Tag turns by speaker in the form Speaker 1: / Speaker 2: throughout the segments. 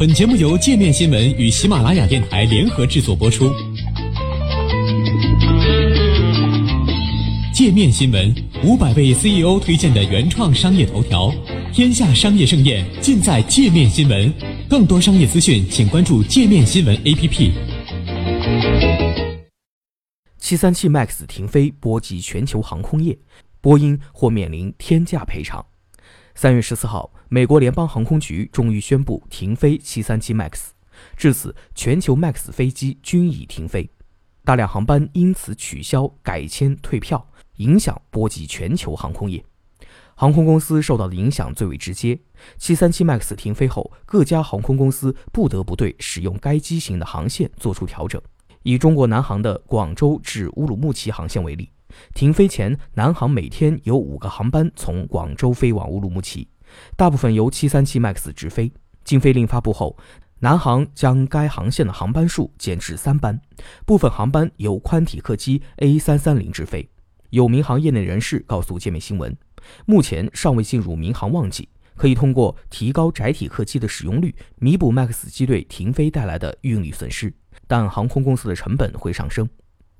Speaker 1: 本节目由界面新闻与喜马拉雅电台联合制作播出。界面新闻五百位 CEO 推荐的原创商业头条，天下商业盛宴尽在界面新闻。更多商业资讯，请关注界面新闻 APP。
Speaker 2: 七三七 MAX 停飞波及全球航空业，波音或面临天价赔偿。三月十四号，美国联邦航空局终于宣布停飞七三七 MAX，至此，全球 MAX 飞机均已停飞，大量航班因此取消、改签、退票，影响波及全球航空业。航空公司受到的影响最为直接。七三七 MAX 停飞后，各家航空公司不得不对使用该机型的航线做出调整。以中国南航的广州至乌鲁木齐航线为例。停飞前，南航每天有五个航班从广州飞往乌鲁木齐，大部分由737 MAX 直飞。禁飞令发布后，南航将该航线的航班数减至三班，部分航班由宽体客机 A330 直飞。有民航业内人士告诉界面新闻，目前尚未进入民航旺季，可以通过提高窄体客机的使用率，弥补 MAX 机队停飞带来的运力损失，但航空公司的成本会上升。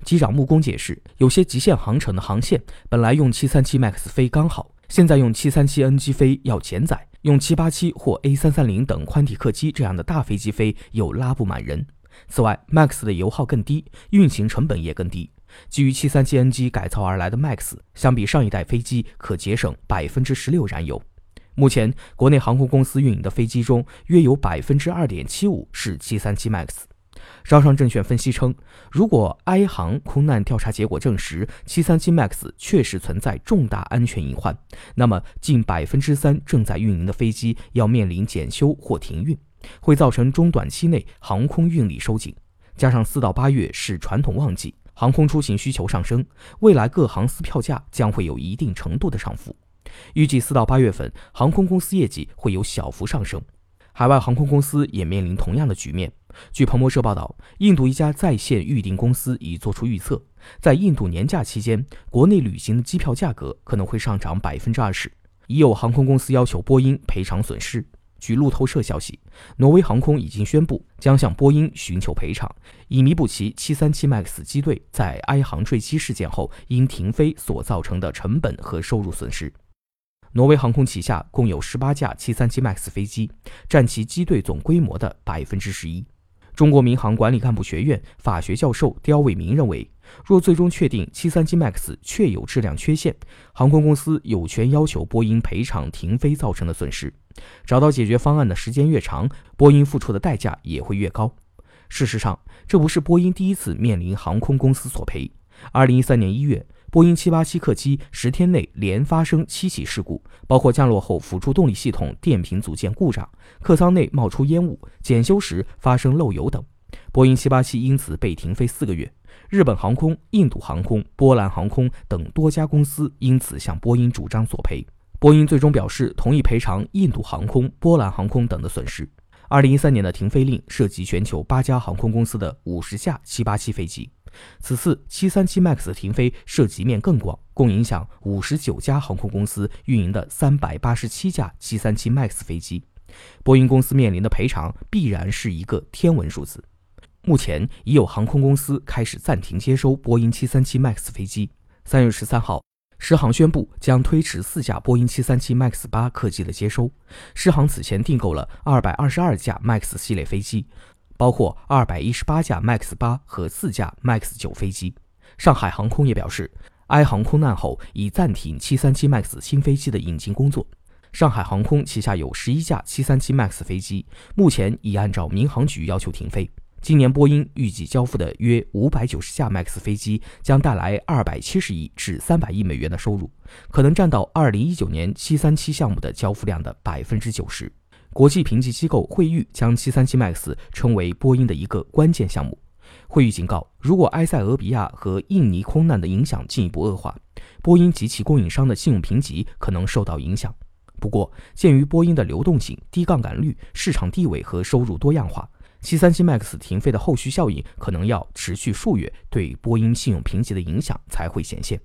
Speaker 2: 机长木工解释，有些极限航程的航线本来用737 MAX 飞刚好，现在用737 NG 飞要减载，用787或 A330 等宽体客机这样的大飞机飞又拉不满人。此外，MAX 的油耗更低，运行成本也更低。基于737 NG 改造而来的 MAX，相比上一代飞机可节省百分之十六燃油。目前，国内航空公司运营的飞机中，约有百分之二点七五是737 MAX。招商证券分析称，如果埃航空难调查结果证实737 MAX 确实存在重大安全隐患，那么近百分之三正在运营的飞机要面临检修或停运，会造成中短期内航空运力收紧。加上四到八月是传统旺季，航空出行需求上升，未来各航司票价将会有一定程度的上浮。预计四到八月份航空公司业绩会有小幅上升，海外航空公司也面临同样的局面。据彭博社报道，印度一家在线预订公司已做出预测，在印度年假期间，国内旅行的机票价格可能会上涨百分之二十。已有航空公司要求波音赔偿损失。据路透社消息，挪威航空已经宣布将向波音寻求赔偿，以弥补其737 MAX 机队在埃航坠机事件后因停飞所造成的成本和收入损失。挪威航空旗下共有十八架737 MAX 飞机，占其机队总规模的百分之十一。中国民航管理干部学院法学教授刁伟民认为，若最终确定737 MAX 确有质量缺陷，航空公司有权要求波音赔偿停飞造成的损失。找到解决方案的时间越长，波音付出的代价也会越高。事实上，这不是波音第一次面临航空公司索赔。2013年1月。波音787客机十天内连发生七起事故，包括降落后辅助动力系统电瓶组件故障、客舱内冒出烟雾、检修时发生漏油等。波音787因此被停飞四个月。日本航空、印度航空、波兰航空等多家公司因此向波音主张索赔。波音最终表示同意赔偿印度航空、波兰航空等的损失。二零一三年的停飞令涉及全球八家航空公司的五十架787飞机。此次737 MAX 停飞涉及面更广，共影响五十九家航空公司运营的三百八十七架737 MAX 飞机。波音公司面临的赔偿必然是一个天文数字。目前已有航空公司开始暂停接收波音737 MAX 飞机。三月十三号，狮航宣布将推迟四架波音737 MAX 八客机的接收。狮航此前订购了二百二十二架 MAX 系列飞机。包括二百一十八架 MAX 八和四架 MAX 九飞机。上海航空也表示，埃航空难后已暂停七三七 MAX 新飞机的引进工作。上海航空旗下有十一架七三七 MAX 飞机，目前已按照民航局要求停飞。今年波音预计交付的约五百九十架 MAX 飞机将带来二百七十亿至三百亿美元的收入，可能占到二零一九年七三七项目的交付量的百分之九十。国际评级机构惠誉将737 MAX 称为波音的一个关键项目。惠誉警告，如果埃塞俄比亚和印尼空难的影响进一步恶化，波音及其供应商的信用评级可能受到影响。不过，鉴于波音的流动性、低杠杆率、市场地位和收入多样化，737 MAX 停飞的后续效应可能要持续数月，对波音信用评级的影响才会显现。